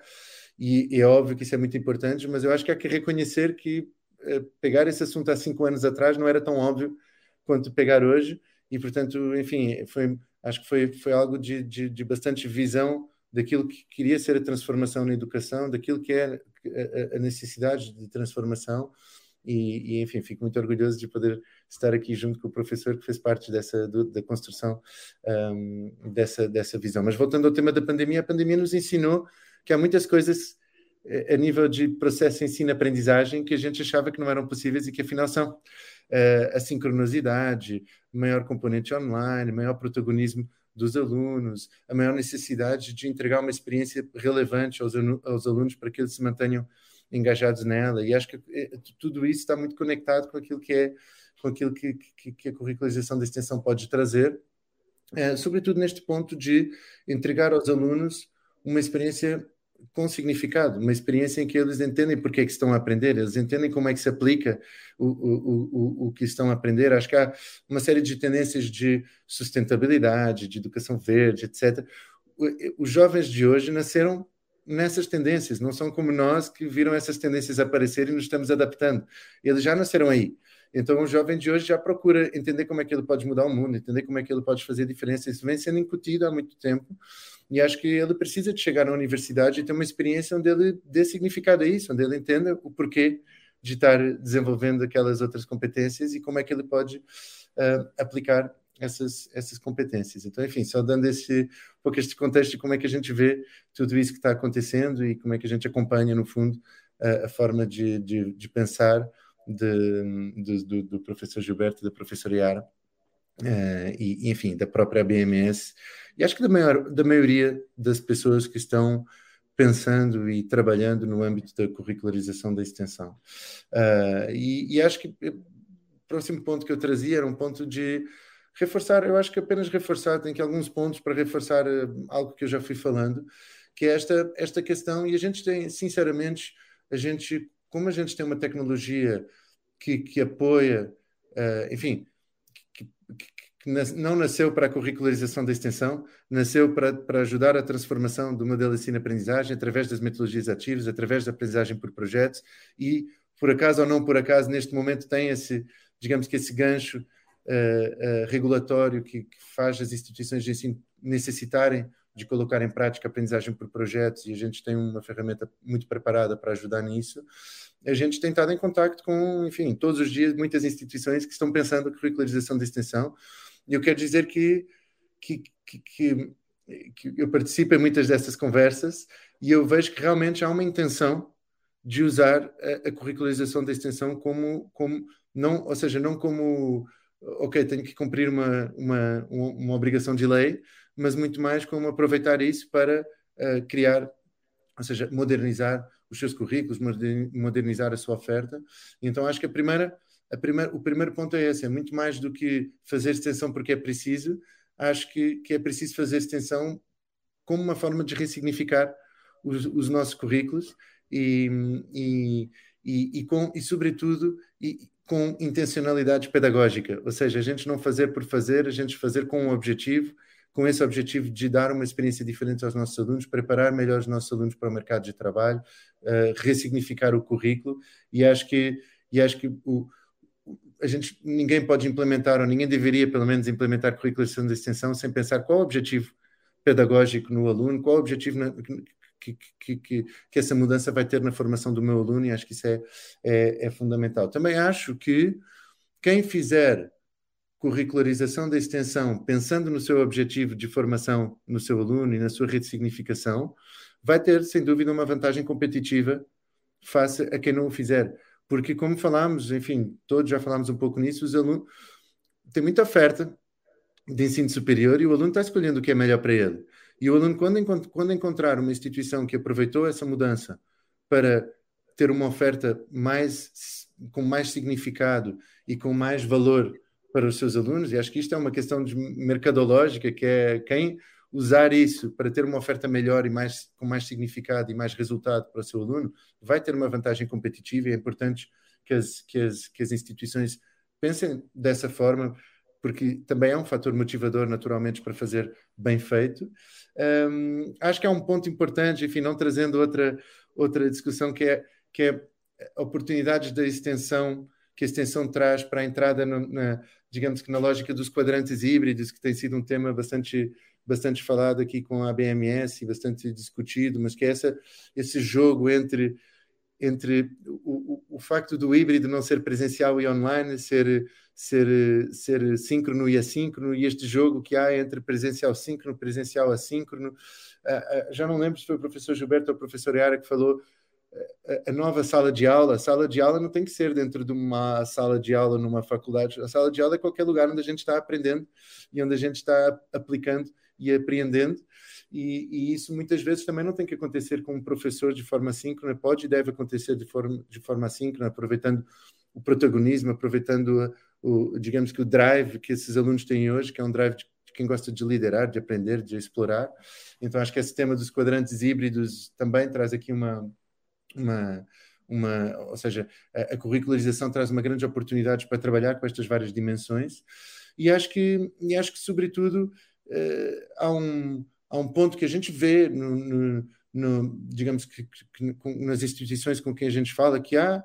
e, é óbvio que isso é muito importante, mas eu acho que há que reconhecer que eh, pegar esse assunto há cinco anos atrás não era tão óbvio quanto pegar hoje, e portanto, enfim, foi, acho que foi, foi algo de, de, de bastante visão daquilo que queria ser a transformação na educação, daquilo que é a, a necessidade de transformação, e, e, enfim, fico muito orgulhoso de poder estar aqui junto com o professor que fez parte dessa do, da construção um, dessa, dessa visão. Mas voltando ao tema da pandemia, a pandemia nos ensinou que há muitas coisas eh, a nível de processo ensino-aprendizagem que a gente achava que não eram possíveis e que afinal são. Uh, a sincronicidade, maior componente online, maior protagonismo dos alunos, a maior necessidade de entregar uma experiência relevante aos, aos alunos para que eles se mantenham engajados nela. E acho que eh, tudo isso está muito conectado com aquilo que é com aquilo que, que, que a curricularização da extensão pode trazer, é, sobretudo neste ponto de entregar aos alunos uma experiência com significado, uma experiência em que eles entendem porque é que estão a aprender, eles entendem como é que se aplica o, o, o, o que estão a aprender. Acho que há uma série de tendências de sustentabilidade, de educação verde, etc. Os jovens de hoje nasceram nessas tendências, não são como nós que viram essas tendências aparecer e nos estamos adaptando. Eles já nasceram aí. Então, o jovem de hoje já procura entender como é que ele pode mudar o mundo, entender como é que ele pode fazer diferença. Isso vem sendo incutido há muito tempo e acho que ele precisa de chegar na universidade e ter uma experiência onde ele dê significado a isso, onde ele entenda o porquê de estar desenvolvendo aquelas outras competências e como é que ele pode uh, aplicar essas, essas competências. Então, enfim, só dando esse, um pouco este contexto de como é que a gente vê tudo isso que está acontecendo e como é que a gente acompanha, no fundo, a, a forma de, de, de pensar de, de, do, do, professor Gilberto da professora Yara, uh, e, enfim, da própria BMS, e acho que da, maior, da maioria das pessoas que estão pensando e trabalhando no âmbito da curricularização da extensão. Uh, e, e, acho que o próximo ponto que eu trazia era um ponto de reforçar, eu acho que apenas reforçar, tem que alguns pontos para reforçar algo que eu já fui falando, que é esta, esta questão, e a gente tem, sinceramente, a gente, como a gente tem uma tecnologia que, que apoia, uh, enfim, que, que, que, não nasceu para a curricularização da extensão, nasceu para, para ajudar a transformação do modelo de ensino-aprendizagem através das metodologias ativas, através da aprendizagem por projetos, e por acaso ou não por acaso, neste momento tem esse, digamos que esse gancho uh, uh, regulatório que, que, faz as instituições de ensino necessitarem de colocar em prática aprendizagem por projetos e a gente tem uma ferramenta muito preparada para ajudar nisso. A gente tem estado em contato com, enfim, todos os dias muitas instituições que estão pensando a curricularização da extensão. E eu quero dizer que, que, que, que que eu participo em muitas dessas conversas e eu vejo que realmente há uma intenção de usar a, a curricularização da extensão como, como não, ou seja, não como ok, tenho que cumprir uma, uma, uma obrigação de lei, mas muito mais como aproveitar isso para uh, criar, ou seja, modernizar os seus currículos, modernizar a sua oferta. Então acho que a primeira, a primeira, o primeiro ponto é esse, é muito mais do que fazer extensão porque é preciso, acho que, que é preciso fazer extensão como uma forma de ressignificar os, os nossos currículos e, e, e, e, com, e sobretudo, e, com intencionalidade pedagógica, ou seja, a gente não fazer por fazer, a gente fazer com um objetivo, com esse objetivo de dar uma experiência diferente aos nossos alunos, preparar melhor os nossos alunos para o mercado de trabalho, uh, ressignificar o currículo, e acho que, e acho que o, a gente, ninguém pode implementar, ou ninguém deveria, pelo menos, implementar currículo de extensão sem pensar qual o objetivo pedagógico no aluno, qual o objetivo na, que, que, que, que, essa mudança vai ter na formação do meu aluno, e acho que isso é, é, é fundamental. Também acho que quem fizer curricularização da extensão, pensando no seu objetivo de formação no seu aluno e na sua rede de significação, vai ter, sem dúvida, uma vantagem competitiva face a quem não o fizer porque como falámos, enfim, todos já falámos um pouco nisso, os alunos têm muita oferta de ensino superior e o aluno está escolhendo o que é melhor para ele. E o aluno, quando, quando encontrar uma instituição que aproveitou essa mudança para ter uma oferta mais com mais significado e com mais valor para os seus alunos, e acho que isto é uma questão de mercadológica, que é quem usar isso para ter uma oferta melhor e mais, com mais significado e mais resultado para o seu aluno, vai ter uma vantagem competitiva e é importante que as, que as, que as instituições pensem dessa forma, porque também é um fator motivador, naturalmente, para fazer bem feito. Um, acho que é um ponto importante, enfim, não trazendo outra, outra discussão, que é, que é oportunidades da extensão que a extensão traz para a entrada, no, na, digamos que na lógica dos quadrantes híbridos, que tem sido um tema bastante bastante falado aqui com a BMS, bastante discutido, mas que é essa, esse jogo entre, entre o, o, o facto do híbrido não ser presencial e online, ser, ser, ser síncrono e assíncrono, e este jogo que há entre presencial síncrono, presencial assíncrono. Uh, uh, já não lembro se foi o professor Gilberto ou o professor Yara que falou a nova sala de aula, a sala de aula não tem que ser dentro de uma sala de aula numa faculdade. A sala de aula é qualquer lugar onde a gente está aprendendo e onde a gente está aplicando e apreendendo. E, e, isso muitas vezes também não tem que acontecer com um professor de forma síncrona, pode e deve acontecer de forma, de forma síncrona, aproveitando o protagonismo, aproveitando, o, digamos que o drive que esses alunos têm hoje, que é um drive de quem gosta de liderar, de aprender, de explorar. Então, acho que esse tema dos quadrantes híbridos também traz aqui uma, uma, uma, ou seja, a, a curricularização traz uma grande oportunidade para trabalhar com estas várias dimensões e acho que, e acho que sobretudo, uh, há, um, há um ponto que a gente vê no, no, no digamos que, que, que, nas instituições com quem a gente fala que há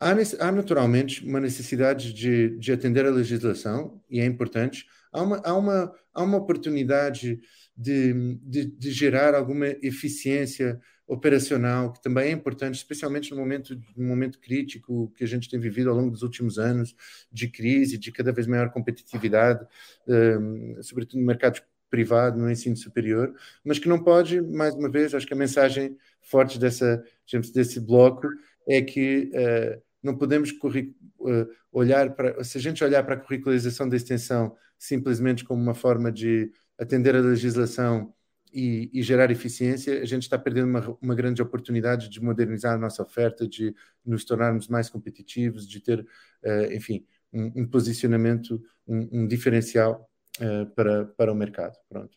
há, há naturalmente uma necessidade de, de atender a legislação e é importante. Há uma, há uma, há uma oportunidade de, de, de gerar alguma eficiência operacional, que também é importante, especialmente no momento, no momento crítico que a gente tem vivido ao longo dos últimos anos, de crise, de cada vez maior competitividade, um, sobretudo no mercado privado, no ensino superior, mas que não pode, mais uma vez, acho que a mensagem forte dessa, digamos, desse bloco é que uh, não podemos uh, olhar para, se a gente olhar para a curricularização da extensão simplesmente como uma forma de atender a legislação e, e, gerar eficiência, a gente está perdendo uma, uma, grande oportunidade de modernizar a nossa oferta, de nos tornarmos mais competitivos, de ter, uh, enfim, um, um posicionamento, um, um diferencial uh, para, para o mercado. Pronto.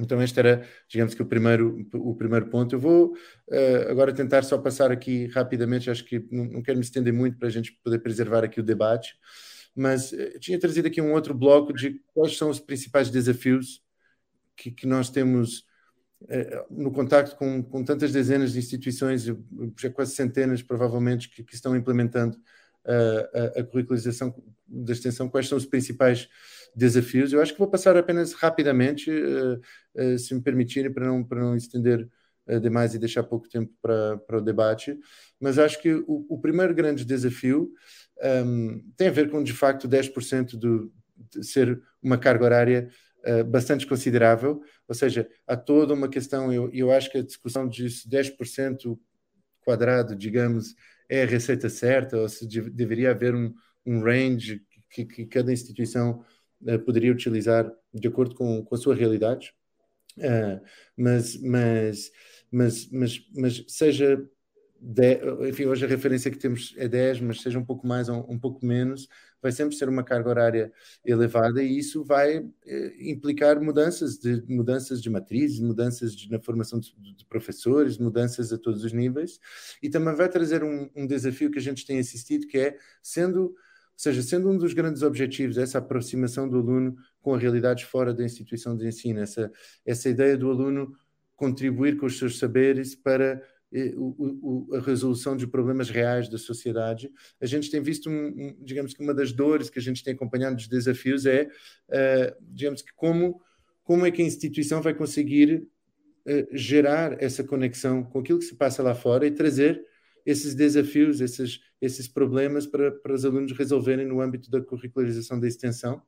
Então este era, digamos que o primeiro, o primeiro ponto. Eu vou uh, agora tentar só passar aqui rapidamente, acho que não, não, quero me estender muito para a gente poder preservar aqui o debate, mas tinha trazido aqui um outro bloco de quais são os principais desafios que, que nós temos eh, no contacto com, com, tantas dezenas de instituições, já quase centenas provavelmente, que, que estão implementando uh, a, a curricularização da extensão, quais são os principais desafios? Eu acho que vou passar apenas rapidamente, se me permitirem, para não, para não estender demais e deixar pouco tempo para, para o debate, mas acho que o, o primeiro grande desafio um, tem a ver com, de facto, 10% do, de ser uma carga horária uh, bastante considerável, ou seja, há toda uma questão, eu, eu acho que a discussão de 10% quadrado, digamos, é a receita certa, ou se de, deveria haver um, um range que, que, cada instituição uh, poderia utilizar de acordo com, com a sua realidade. Uh, mas, mas, mas, mas, mas seja 10, enfim, hoje a referência que temos é 10, mas seja um pouco mais ou um pouco menos, vai sempre ser uma carga horária elevada e isso vai eh, implicar mudanças de mudanças de matrizes, mudanças de, na formação de, de, professores, mudanças a todos os níveis. E também vai trazer um, um desafio que a gente tem assistido que é sendo ou seja, sendo um dos grandes objetivos essa aproximação do aluno com a realidade fora da instituição de ensino, essa, essa ideia do aluno contribuir com os seus saberes para a resolução de problemas reais da sociedade. A gente tem visto, um, um, digamos que uma das dores que a gente tem acompanhado dos desafios é, uh, digamos que como, como é que a instituição vai conseguir uh, gerar essa conexão com aquilo que se passa lá fora e trazer esses desafios, esses, esses problemas para, para os alunos resolverem no âmbito da curricularização da extensão.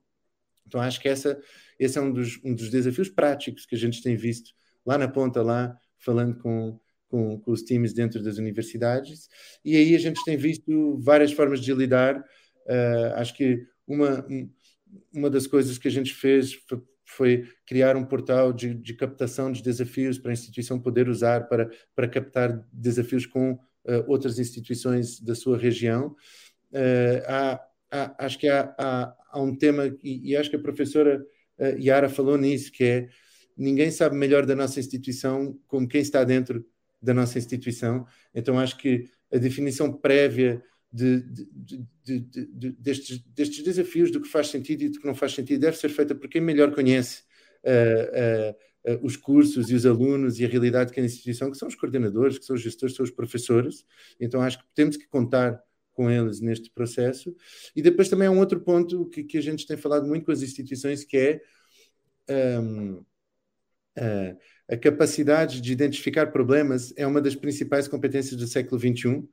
Então, acho que essa, esse é um dos, um dos desafios práticos que a gente tem visto lá na ponta, lá, falando com, com, com, os times dentro das universidades, e aí a gente tem visto várias formas de lidar. Uh, acho que uma, uma das coisas que a gente fez foi, foi criar um portal de, de, captação de desafios para a instituição poder usar para, para captar desafios com uh, outras instituições da sua região. Uh, há, há, acho que há, há, há, um tema, e, e acho que a professora Yara falou nisso, que é ninguém sabe melhor da nossa instituição como quem está dentro da nossa instituição. Então, acho que a definição prévia de, de, de, destes, destes, desafios, do que faz sentido e do que não faz sentido, deve ser feita por quem melhor conhece uh, uh, uh, os cursos e os alunos e a realidade que é a instituição, que são os coordenadores, que são os gestores, que são os professores. Então, acho que temos que contar com eles neste processo. E depois também há um outro ponto que, que a gente tem falado muito com as instituições, que é. Um, ehm, a capacidade de identificar problemas é uma das principais competências do século XXI,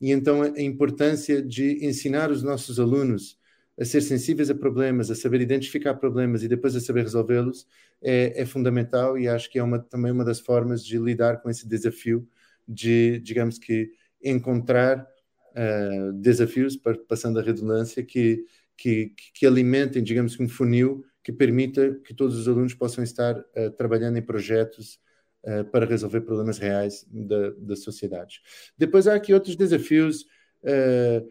e então a importância de ensinar os nossos alunos a ser sensíveis a problemas, a saber identificar problemas e depois a saber resolvê-los é, é, fundamental e acho que é uma, também uma das formas de lidar com esse desafio de, digamos que, encontrar uh, desafios, passando a redundância, que, que, que alimentem, digamos, um funil que permita que todos os alunos possam estar uh, trabalhando em projetos uh, para resolver problemas reais da, da sociedade. Depois há aqui outros desafios. Uh,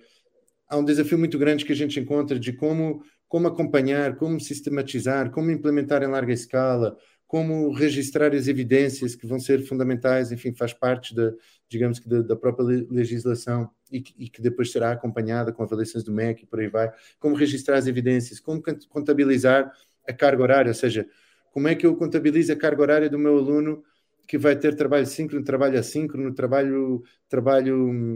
há um desafio muito grande que a gente encontra de como, como acompanhar, como sistematizar, como implementar em larga escala, como registrar as evidências que vão ser fundamentais, enfim, faz parte da, digamos que da, da própria legislação e que, e que, depois será acompanhada com avaliações do MEC e por aí vai, como registrar as evidências, como contabilizar a carga horária, ou seja, como é que eu contabilizo a carga horária do meu aluno que vai ter trabalho síncrono, trabalho assíncrono, trabalho, trabalho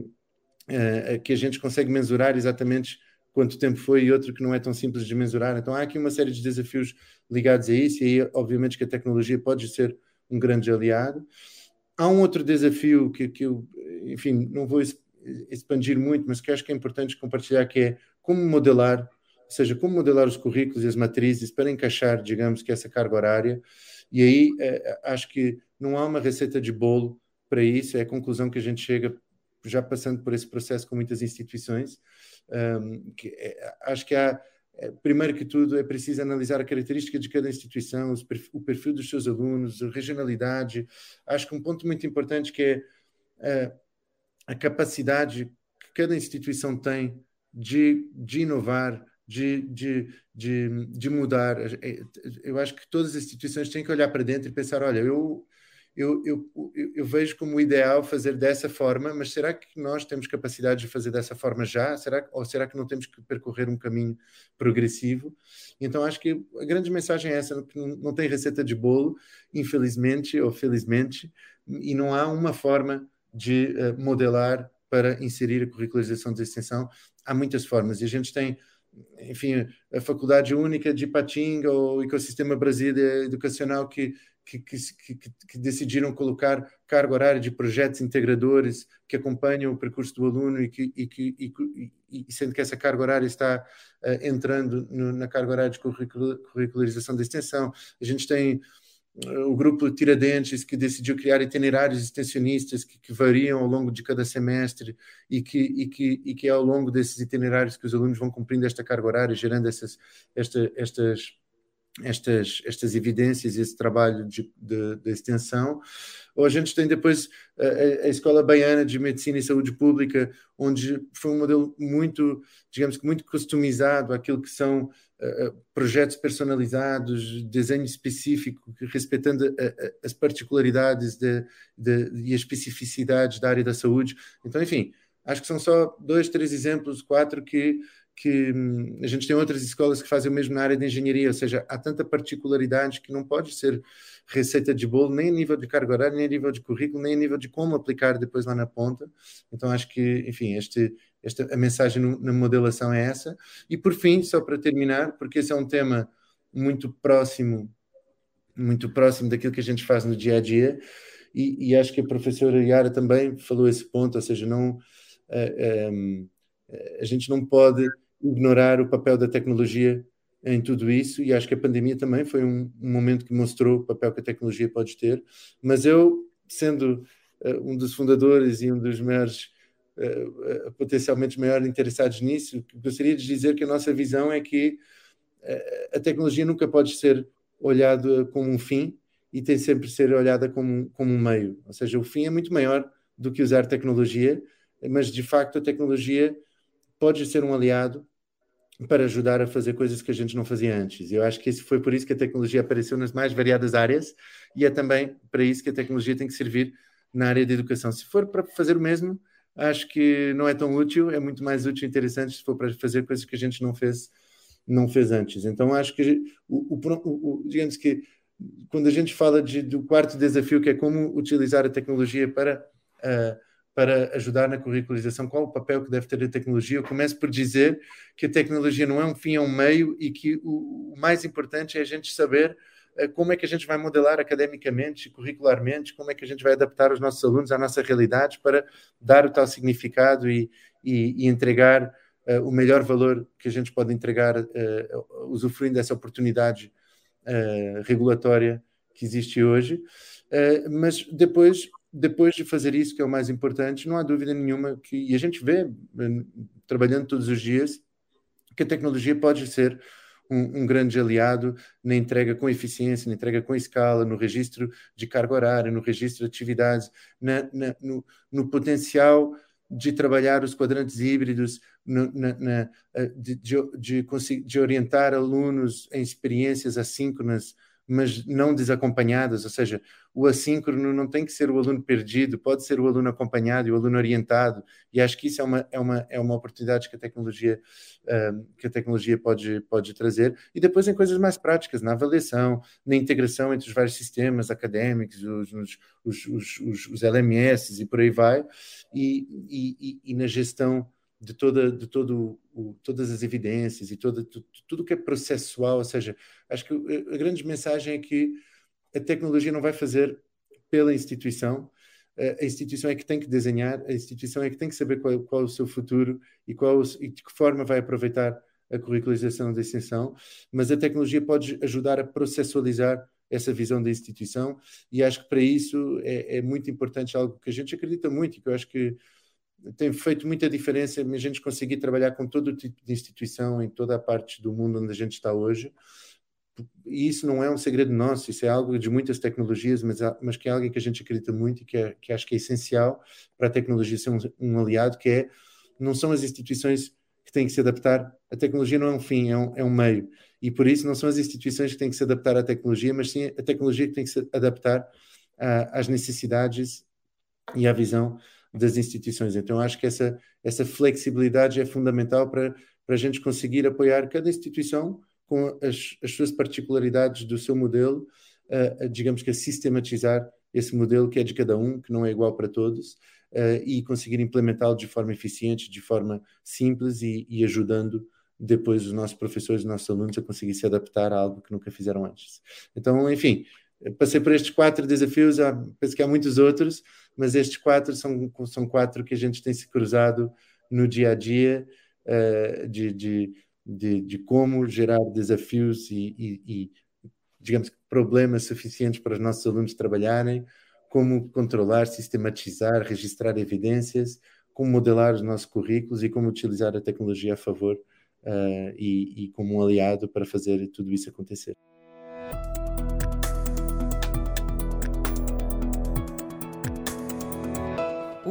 uh, que a gente consegue mensurar exatamente quanto tempo foi e outro que não é tão simples de mensurar. Então há aqui uma série de desafios ligados a isso e aí obviamente que a tecnologia pode ser um grande aliado. Há um outro desafio que, que eu, enfim, não vou expandir muito, mas que acho que é importante compartilhar, que é como modelar ou seja, como modelar os currículos e as matrizes para encaixar, digamos que essa carga horária. E aí é, acho que não há uma receita de bolo para isso, é a conclusão que a gente chega já passando por esse processo com muitas instituições. Um, que é, acho que há, é, primeiro que tudo, é preciso analisar a característica de cada instituição, o perfil dos seus alunos, a regionalidade. Acho que um ponto muito importante que é a capacidade que cada instituição tem de, de inovar, de, de, de, de, mudar. É, eu acho que todas as instituições têm que olhar para dentro e pensar: olha, eu, eu, eu, eu, vejo como ideal fazer dessa forma, mas será que nós temos capacidade de fazer dessa forma já? Será, ou será que não temos que percorrer um caminho progressivo? Então acho que a grande mensagem é essa: que não, tem receita de bolo, infelizmente ou felizmente, e não há uma forma de uh, modelar para inserir a curricularização de extensão. Há muitas formas e a gente tem enfim, a Faculdade Única de Ipatinga ou o Ecossistema Brasília Educacional que, que, que, que, decidiram colocar carga horária de projetos integradores que acompanham o percurso do aluno e que, e que, e, e sendo que essa carga horária está uh, entrando no, na carga horária de curricularização da extensão. A gente tem o grupo Tiradentes, que decidiu criar itinerários extensionistas que, que, variam ao longo de cada semestre e que, e, que, e que é ao longo desses itinerários que os alunos vão cumprindo esta carga horária, gerando essas, esta, estas, estas, estas evidências, esse trabalho de, de, de, extensão. Ou a gente tem depois a, a, Escola Baiana de Medicina e Saúde Pública, onde foi um modelo muito, digamos que muito customizado àquilo que são uh, projetos personalizados, desenho específico, respeitando uh, as particularidades de, de, e as especificidades da área da saúde. Então, enfim, acho que são só dois, três exemplos, quatro que que hum, a gente tem outras escolas que fazem o mesmo na área de engenharia, ou seja, há tanta particularidade que não pode ser receita de bolo, nem a nível de carga horária, nem a nível de currículo, nem a nível de como aplicar depois lá na ponta. Então, acho que, enfim, este, esta, a mensagem na modelação é essa. E, por fim, só para terminar, porque esse é um tema muito próximo, muito próximo daquilo que a gente faz no dia a dia, e, e acho que a professora Yara também falou esse ponto, ou seja, não. Uh, um, a gente não pode ignorar o papel da tecnologia em tudo isso, e acho que a pandemia também foi um, um momento que mostrou o papel que a tecnologia pode ter. Mas eu, sendo uh, um dos fundadores e um dos maiores, uh, uh, potencialmente maiores interessados nisso, gostaria de dizer que a nossa visão é que a tecnologia nunca pode ser olhada como um fim e tem sempre de ser olhada como, como um meio. Ou seja, o fim é muito maior do que usar tecnologia, mas de facto a tecnologia pode ser um aliado para ajudar a fazer coisas que a gente não fazia antes. Eu acho que esse foi por isso que a tecnologia apareceu nas mais variadas áreas e é também para isso que a tecnologia tem que servir na área de educação. Se for para fazer o mesmo, acho que não é tão útil, é muito mais útil e interessante se for para fazer coisas que a gente não fez não fez antes. Então acho que o, o, o digamos que quando a gente fala de, do quarto desafio que é como utilizar a tecnologia para uh, para ajudar na curricularização, qual o papel que deve ter a tecnologia. Eu começo por dizer que a tecnologia não é um fim, é um meio e que o, mais importante é a gente saber uh, como é que a gente vai modelar academicamente, curricularmente, como é que a gente vai adaptar os nossos alunos à nossa realidade para dar o tal significado e, e, e entregar uh, o melhor valor que a gente pode entregar, uh, usufruindo dessa oportunidade regulatória que existe hoje. mas depois depois de fazer isso, que é o mais importante, não há dúvida nenhuma que, e a gente vê, eh, trabalhando todos os dias, que a tecnologia pode ser um, um, grande aliado na entrega com eficiência, na entrega com escala, no registro de carga horária, no registro de atividades, na, na, no, no, potencial de trabalhar os quadrantes híbridos, no, na, eh, de, de, de, de orientar alunos em experiências assíncronas, mas não desacompanhadas, ou seja, o assíncrono não tem que ser o aluno perdido, pode ser o aluno acompanhado e o aluno orientado, e acho que isso é uma, é uma, é uma oportunidade que a tecnologia, uh, que a tecnologia pode, pode trazer, e depois em coisas mais práticas, na avaliação, na integração entre os vários sistemas académicos, os, os, os, os, os LMS e por aí vai, e, e, e na gestão de toda de todo o, todas as evidências e toda tudo, tudo que é processual, ou seja, acho que a grande mensagem é que a tecnologia não vai fazer pela instituição, a instituição é que tem que desenhar, a instituição é que tem que saber qual, qual é o seu futuro e, qual, e de que forma vai aproveitar a curricularização da extensão, mas a tecnologia pode ajudar a processualizar essa visão da instituição e acho que para isso é, é muito importante algo que a gente acredita muito e que eu acho que tem feito muita diferença a gente conseguir trabalhar com todo tipo de instituição em toda a parte do mundo onde a gente está hoje. E isso não é um segredo nosso, isso é algo de muitas tecnologias, mas, mas que é algo que a gente acredita muito e que, é, que acho que é essencial para a tecnologia ser um, um aliado, que é, não são as instituições que têm que se adaptar, a tecnologia não é um fim, é um, é um meio. E por isso não são as instituições que têm que se adaptar à tecnologia, mas sim a tecnologia que tem que se adaptar às necessidades e à visão das instituições. Então, acho que essa, essa flexibilidade é fundamental para, para a gente conseguir apoiar cada instituição com as, as suas particularidades do seu modelo, uh, digamos que a sistematizar esse modelo que é de cada um, que não é igual para todos, uh, e conseguir implementá-lo de forma eficiente, de forma simples e, e ajudando depois os nossos professores, os nossos alunos a conseguir se adaptar a algo que nunca fizeram antes. Então, enfim, passei por estes quatro desafios, há, penso que há muitos outros, mas estes quatro são, são quatro que a gente tem se cruzado no dia a dia uh, de, de, de, de, como gerar desafios e, e, e, digamos, problemas suficientes para os nossos alunos trabalharem, como controlar, sistematizar, registrar evidências, como modelar os nossos currículos e como utilizar a tecnologia a favor uh, e, e como um aliado para fazer tudo isso acontecer.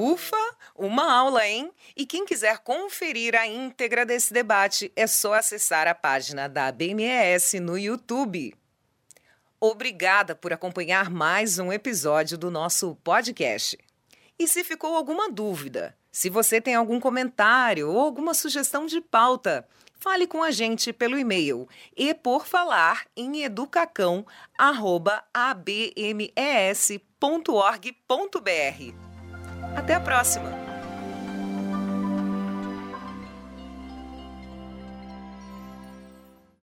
Ufa, uma aula, hein? E quem quiser conferir a íntegra desse debate é só acessar a página da BMES no YouTube. Obrigada por acompanhar mais um episódio do nosso podcast. E se ficou alguma dúvida, se você tem algum comentário ou alguma sugestão de pauta, fale com a gente pelo e-mail e por falar em educacão@abmes.org.br. Até a próxima!